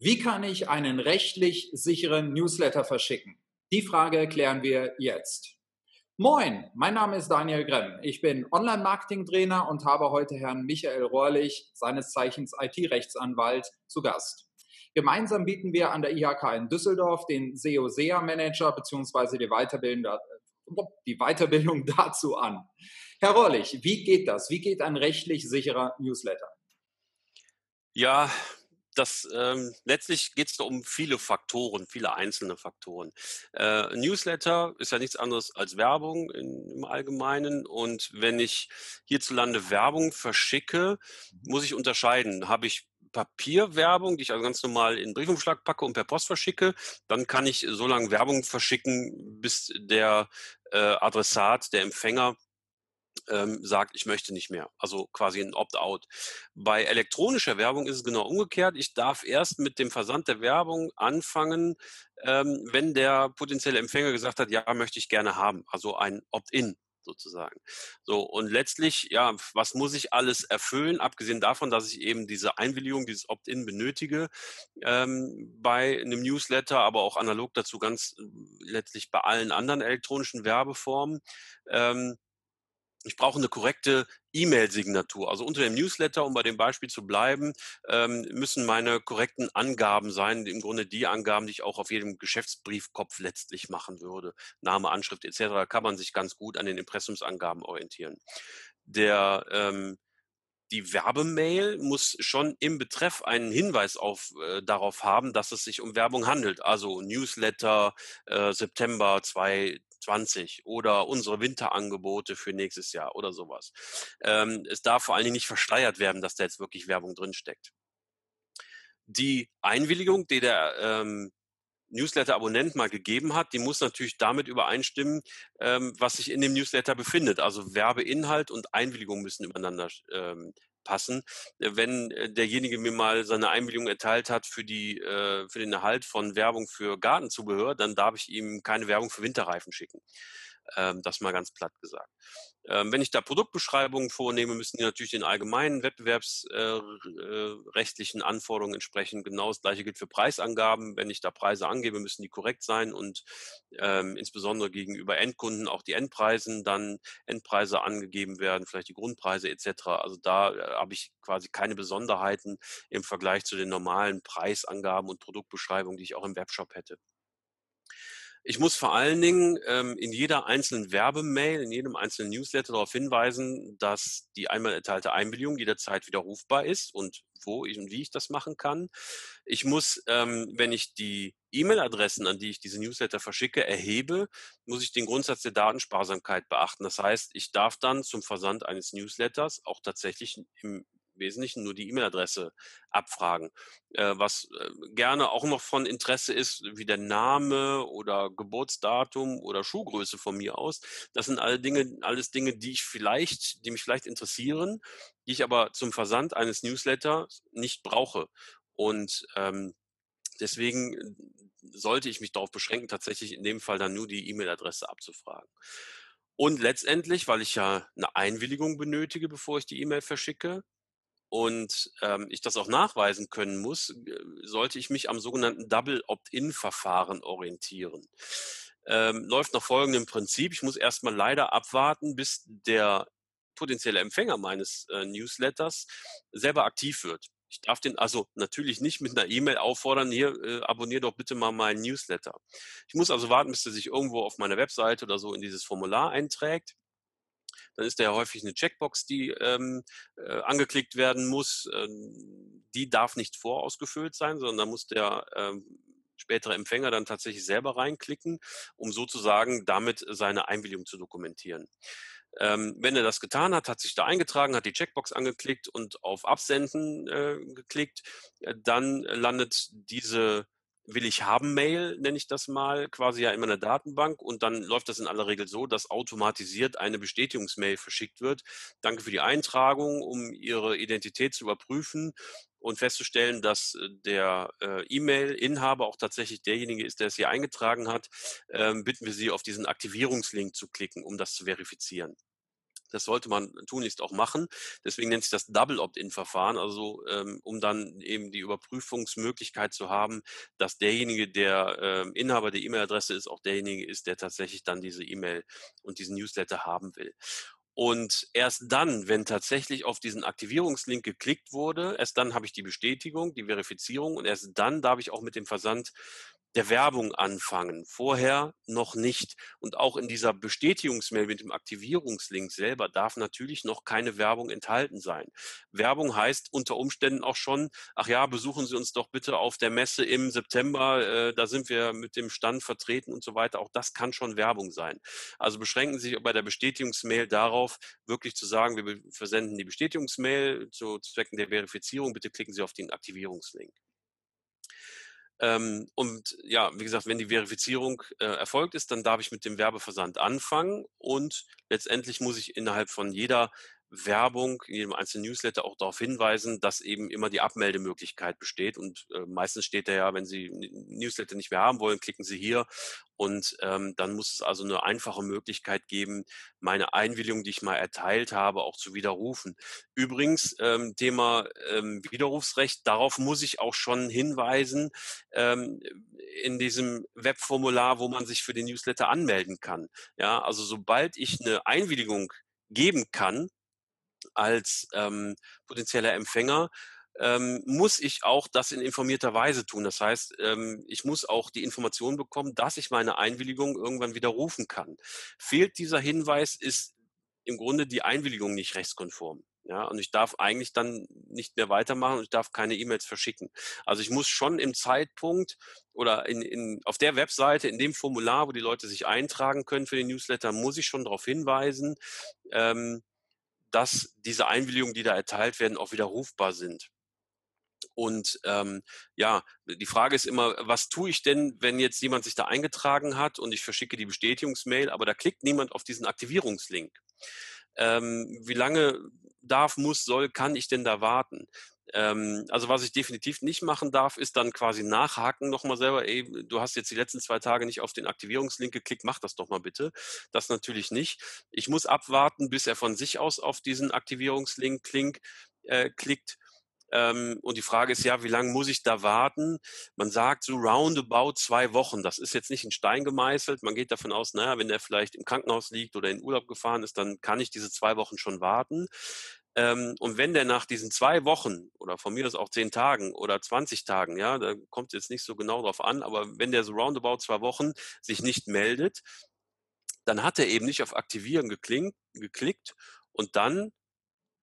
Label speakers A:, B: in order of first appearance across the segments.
A: Wie kann ich einen rechtlich sicheren Newsletter verschicken? Die Frage klären wir jetzt. Moin, mein Name ist Daniel Gremm. Ich bin Online-Marketing-Trainer und habe heute Herrn Michael Rohrlich, seines Zeichens IT-Rechtsanwalt, zu Gast. Gemeinsam bieten wir an der IHK in Düsseldorf den SEO-SEA-Manager bzw. Die, die Weiterbildung dazu an. Herr Rohrlich, wie geht das? Wie geht ein rechtlich sicherer Newsletter?
B: Ja, das ähm, letztlich geht es um viele Faktoren, viele einzelne Faktoren. Äh, Newsletter ist ja nichts anderes als Werbung in, im Allgemeinen. Und wenn ich hierzulande Werbung verschicke, muss ich unterscheiden. Habe ich Papierwerbung, die ich also ganz normal in Briefumschlag packe und per Post verschicke, dann kann ich so lange Werbung verschicken, bis der äh, Adressat, der Empfänger ähm, sagt, ich möchte nicht mehr. Also quasi ein Opt-out. Bei elektronischer Werbung ist es genau umgekehrt. Ich darf erst mit dem Versand der Werbung anfangen, ähm, wenn der potenzielle Empfänger gesagt hat, ja, möchte ich gerne haben. Also ein Opt-in sozusagen. So, und letztlich, ja, was muss ich alles erfüllen, abgesehen davon, dass ich eben diese Einwilligung, dieses Opt-in benötige ähm, bei einem Newsletter, aber auch analog dazu ganz äh, letztlich bei allen anderen elektronischen Werbeformen. Ähm, ich brauche eine korrekte E-Mail-Signatur. Also unter dem Newsletter, um bei dem Beispiel zu bleiben, ähm, müssen meine korrekten Angaben sein, im Grunde die Angaben, die ich auch auf jedem Geschäftsbriefkopf letztlich machen würde. Name, Anschrift etc. Da kann man sich ganz gut an den Impressumsangaben orientieren. Der ähm, die Werbemail muss schon im Betreff einen Hinweis auf, äh, darauf haben, dass es sich um Werbung handelt. Also Newsletter äh, September 2, 20 oder unsere Winterangebote für nächstes Jahr oder sowas. Ähm, es darf vor allen Dingen nicht versteuert werden, dass da jetzt wirklich Werbung drinsteckt. Die Einwilligung, die der ähm, Newsletter-Abonnent mal gegeben hat, die muss natürlich damit übereinstimmen, ähm, was sich in dem Newsletter befindet. Also Werbeinhalt und Einwilligung müssen übereinander ähm, passen. Äh, wenn äh, derjenige mir mal seine Einwilligung erteilt hat für, die, äh, für den Erhalt von Werbung für Gartenzubehör, dann darf ich ihm keine Werbung für Winterreifen schicken. Ähm, das mal ganz platt gesagt. Ähm, wenn ich da Produktbeschreibungen vornehme, müssen die natürlich den allgemeinen wettbewerbsrechtlichen äh, äh, Anforderungen entsprechen. Genau das gleiche gilt für Preisangaben. Wenn ich da Preise angebe, müssen die korrekt sein und ähm, insbesondere gegenüber Endkunden auch die Endpreisen dann Endpreise angegeben werden, vielleicht die Grundpreise etc. Also da äh, habe ich quasi keine Besonderheiten im Vergleich zu den normalen Preisangaben und Produktbeschreibungen, die ich auch im Webshop hätte. Ich muss vor allen Dingen ähm, in jeder einzelnen Werbemail, in jedem einzelnen Newsletter darauf hinweisen, dass die einmal erteilte Einwilligung jederzeit widerrufbar ist und wo ich und wie ich das machen kann. Ich muss, ähm, wenn ich die E-Mail-Adressen, an die ich diese Newsletter verschicke, erhebe, muss ich den Grundsatz der Datensparsamkeit beachten. Das heißt, ich darf dann zum Versand eines Newsletters auch tatsächlich im Wesentlichen nur die E-Mail-Adresse abfragen. Äh, was äh, gerne auch noch von Interesse ist, wie der Name oder Geburtsdatum oder Schuhgröße von mir aus. Das sind alle Dinge, alles Dinge, die ich vielleicht, die mich vielleicht interessieren, die ich aber zum Versand eines Newsletters nicht brauche. Und ähm, deswegen äh, sollte ich mich darauf beschränken, tatsächlich in dem Fall dann nur die E-Mail-Adresse abzufragen. Und letztendlich, weil ich ja eine Einwilligung benötige, bevor ich die E-Mail verschicke, und ähm, ich das auch nachweisen können muss, sollte ich mich am sogenannten Double Opt-in-Verfahren orientieren. Ähm, läuft nach folgendem Prinzip. Ich muss erstmal leider abwarten, bis der potenzielle Empfänger meines äh, Newsletters selber aktiv wird. Ich darf den also natürlich nicht mit einer E-Mail auffordern, hier, äh, abonniere doch bitte mal meinen Newsletter. Ich muss also warten, bis er sich irgendwo auf meiner Webseite oder so in dieses Formular einträgt dann ist da ja häufig eine Checkbox, die ähm, äh, angeklickt werden muss. Ähm, die darf nicht vorausgefüllt sein, sondern da muss der ähm, spätere Empfänger dann tatsächlich selber reinklicken, um sozusagen damit seine Einwilligung zu dokumentieren. Ähm, wenn er das getan hat, hat sich da eingetragen, hat die Checkbox angeklickt und auf Absenden äh, geklickt, äh, dann landet diese will ich haben Mail, nenne ich das mal, quasi ja immer eine Datenbank und dann läuft das in aller Regel so, dass automatisiert eine Bestätigungsmail verschickt wird. Danke für die Eintragung, um Ihre Identität zu überprüfen und festzustellen, dass äh, der äh, E-Mail-Inhaber auch tatsächlich derjenige ist, der es hier eingetragen hat, ähm, bitten wir Sie, auf diesen Aktivierungslink zu klicken, um das zu verifizieren. Das sollte man tunlichst auch machen. Deswegen nennt sich das Double Opt-in-Verfahren, also ähm, um dann eben die Überprüfungsmöglichkeit zu haben, dass derjenige, der ähm, Inhaber der E-Mail-Adresse ist, auch derjenige ist, der tatsächlich dann diese E-Mail und diesen Newsletter haben will. Und erst dann, wenn tatsächlich auf diesen Aktivierungslink geklickt wurde, erst dann habe ich die Bestätigung, die Verifizierung und erst dann darf ich auch mit dem Versand der Werbung anfangen. Vorher noch nicht. Und auch in dieser Bestätigungsmail mit dem Aktivierungslink selber darf natürlich noch keine Werbung enthalten sein. Werbung heißt unter Umständen auch schon, ach ja, besuchen Sie uns doch bitte auf der Messe im September, äh, da sind wir mit dem Stand vertreten und so weiter. Auch das kann schon Werbung sein. Also beschränken Sie sich bei der Bestätigungsmail darauf, wirklich zu sagen, wir versenden die Bestätigungsmail zu Zwecken der Verifizierung. Bitte klicken Sie auf den Aktivierungslink. Ähm, und ja, wie gesagt, wenn die Verifizierung äh, erfolgt ist, dann darf ich mit dem Werbeversand anfangen und letztendlich muss ich innerhalb von jeder Werbung, in jedem einzelnen Newsletter auch darauf hinweisen, dass eben immer die Abmeldemöglichkeit besteht. Und äh, meistens steht da ja, wenn Sie Newsletter nicht mehr haben wollen, klicken Sie hier. Und ähm, dann muss es also eine einfache Möglichkeit geben, meine Einwilligung, die ich mal erteilt habe, auch zu widerrufen. Übrigens, ähm, Thema ähm, Widerrufsrecht, darauf muss ich auch schon hinweisen ähm, in diesem Webformular, wo man sich für den Newsletter anmelden kann. Ja, also sobald ich eine Einwilligung geben kann, als ähm, potenzieller Empfänger, ähm, muss ich auch das in informierter Weise tun. Das heißt, ähm, ich muss auch die Information bekommen, dass ich meine Einwilligung irgendwann widerrufen kann. Fehlt dieser Hinweis, ist im Grunde die Einwilligung nicht rechtskonform. Ja, und ich darf eigentlich dann nicht mehr weitermachen und ich darf keine E-Mails verschicken. Also ich muss schon im Zeitpunkt oder in, in, auf der Webseite, in dem Formular, wo die Leute sich eintragen können für den Newsletter, muss ich schon darauf hinweisen, ähm, dass diese Einwilligungen, die da erteilt werden, auch widerrufbar sind. Und ähm, ja, die Frage ist immer, was tue ich denn, wenn jetzt jemand sich da eingetragen hat und ich verschicke die Bestätigungsmail, aber da klickt niemand auf diesen Aktivierungslink? Ähm, wie lange darf, muss, soll, kann ich denn da warten? Ähm, also was ich definitiv nicht machen darf, ist dann quasi nachhaken nochmal selber, ey, du hast jetzt die letzten zwei Tage nicht auf den Aktivierungslink geklickt, mach das doch mal bitte. Das natürlich nicht. Ich muss abwarten, bis er von sich aus auf diesen Aktivierungslink klink, äh, klickt. Ähm, und die Frage ist ja, wie lange muss ich da warten? Man sagt so roundabout zwei Wochen. Das ist jetzt nicht in Stein gemeißelt. Man geht davon aus, naja, wenn er vielleicht im Krankenhaus liegt oder in Urlaub gefahren ist, dann kann ich diese zwei Wochen schon warten. Ähm, und wenn der nach diesen zwei Wochen oder von mir aus auch zehn Tagen oder 20 Tagen, ja, da kommt es jetzt nicht so genau drauf an, aber wenn der so roundabout zwei Wochen sich nicht meldet, dann hat er eben nicht auf Aktivieren geklingt, geklickt und dann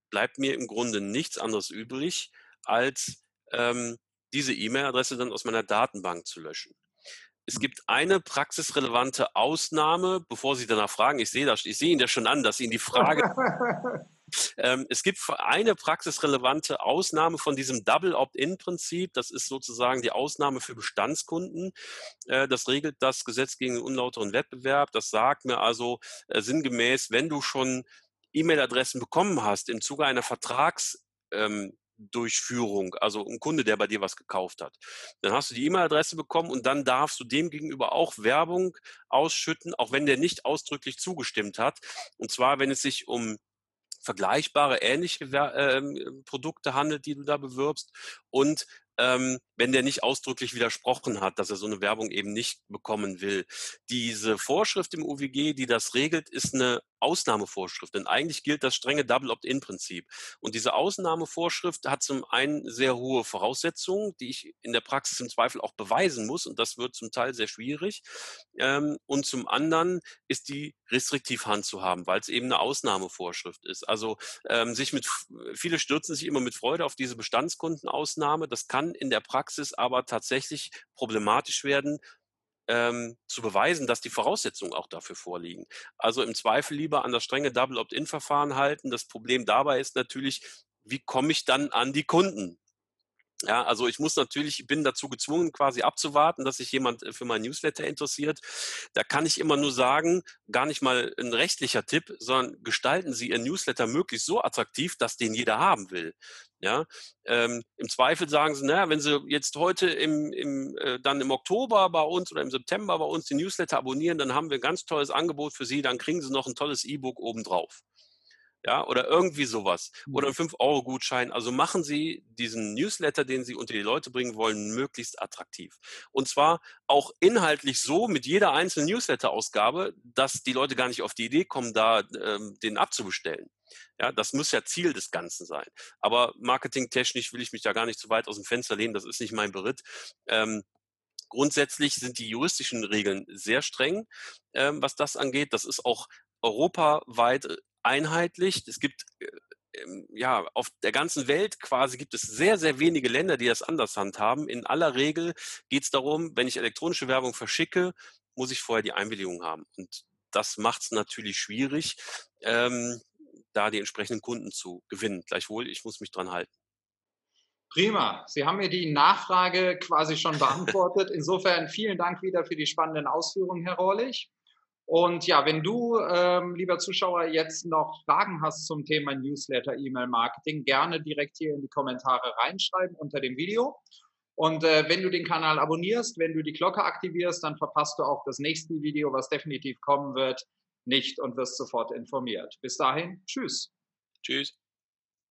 B: bleibt mir im Grunde nichts anderes übrig, als ähm, diese E-Mail-Adresse dann aus meiner Datenbank zu löschen. Es gibt eine praxisrelevante Ausnahme, bevor Sie danach fragen. Ich sehe das, ich sehe Ihnen das schon an, dass Ihnen die Frage Ähm, es gibt eine praxisrelevante Ausnahme von diesem Double Opt-in-Prinzip. Das ist sozusagen die Ausnahme für Bestandskunden. Äh, das regelt das Gesetz gegen den unlauteren Wettbewerb. Das sagt mir also äh, sinngemäß, wenn du schon E-Mail-Adressen bekommen hast im Zuge einer Vertrags ähm, Durchführung, also ein Kunde, der bei dir was gekauft hat. Dann hast du die E-Mail-Adresse bekommen und dann darfst du dem gegenüber auch Werbung ausschütten, auch wenn der nicht ausdrücklich zugestimmt hat. Und zwar, wenn es sich um vergleichbare, ähnliche ähm, Produkte handelt, die du da bewirbst. Und ähm, wenn der nicht ausdrücklich widersprochen hat, dass er so eine Werbung eben nicht bekommen will. Diese Vorschrift im UWG, die das regelt, ist eine Ausnahmevorschrift, denn eigentlich gilt das strenge Double Opt-in-Prinzip. Und diese Ausnahmevorschrift hat zum einen sehr hohe Voraussetzungen, die ich in der Praxis im Zweifel auch beweisen muss, und das wird zum Teil sehr schwierig. Ähm, und zum anderen ist die restriktiv handzuhaben, weil es eben eine Ausnahmevorschrift ist. Also ähm, sich mit viele stürzen sich immer mit Freude auf diese Bestandskundenausnahme. Das kann in der Praxis aber tatsächlich problematisch werden, ähm, zu beweisen, dass die Voraussetzungen auch dafür vorliegen. Also im Zweifel lieber an das strenge Double Opt-in-Verfahren halten. Das Problem dabei ist natürlich, wie komme ich dann an die Kunden? Ja, also ich muss natürlich, bin dazu gezwungen, quasi abzuwarten, dass sich jemand äh, für mein Newsletter interessiert. Da kann ich immer nur sagen, gar nicht mal ein rechtlicher Tipp, sondern gestalten Sie Ihr Newsletter möglichst so attraktiv, dass den jeder haben will. Ja, ähm, im Zweifel sagen Sie, naja, wenn Sie jetzt heute im, im, äh, dann im Oktober bei uns oder im September bei uns den Newsletter abonnieren, dann haben wir ein ganz tolles Angebot für Sie, dann kriegen Sie noch ein tolles E-Book obendrauf. Ja, oder irgendwie sowas. Oder
A: Mhm.
B: ein 5-Euro-Gutschein. Also machen Sie diesen Newsletter, den Sie unter die Leute bringen wollen, möglichst attraktiv. Und zwar auch inhaltlich so mit jeder einzelnen Newsletter-Ausgabe, dass die Leute gar nicht auf die Idee kommen, da ähm, den abzubestellen. Ja, das muss ja Ziel des Ganzen sein. Aber marketingtechnisch will ich mich da gar nicht zu weit aus dem Fenster lehnen. Das ist nicht mein Beritt. Ähm, grundsätzlich sind die juristischen Regeln sehr streng, ähm, was das angeht. Das ist auch europaweit äh, einheitlich. Es gibt äh, ähm, ja, auf der ganzen Welt quasi gibt es sehr, sehr wenige Länder, die das anders handhaben. In aller Regel geht es darum, wenn ich elektronische Werbung verschicke, muss ich vorher die Einwilligung haben. Und das macht es natürlich schwierig, ähm, da die entsprechenden Kunden zu gewinnen. Gleichwohl, ich muss mich dran halten.
A: Prima. Sie haben mir die Nachfrage quasi schon beantwortet. Insofern vielen Dank wieder für die spannenden Ausführungen, Herr Rohrlich. Und ja, wenn du, ähm, lieber Zuschauer, jetzt noch Fragen hast zum Thema Newsletter, E-Mail-Marketing, gerne direkt hier in die Kommentare reinschreiben unter dem Video. Und äh, wenn du den Kanal abonnierst, wenn du die Glocke aktivierst, dann verpasst du auch das nächste Video, was definitiv kommen wird, nicht und wirst sofort informiert. Bis dahin, tschüss.
B: Tschüss.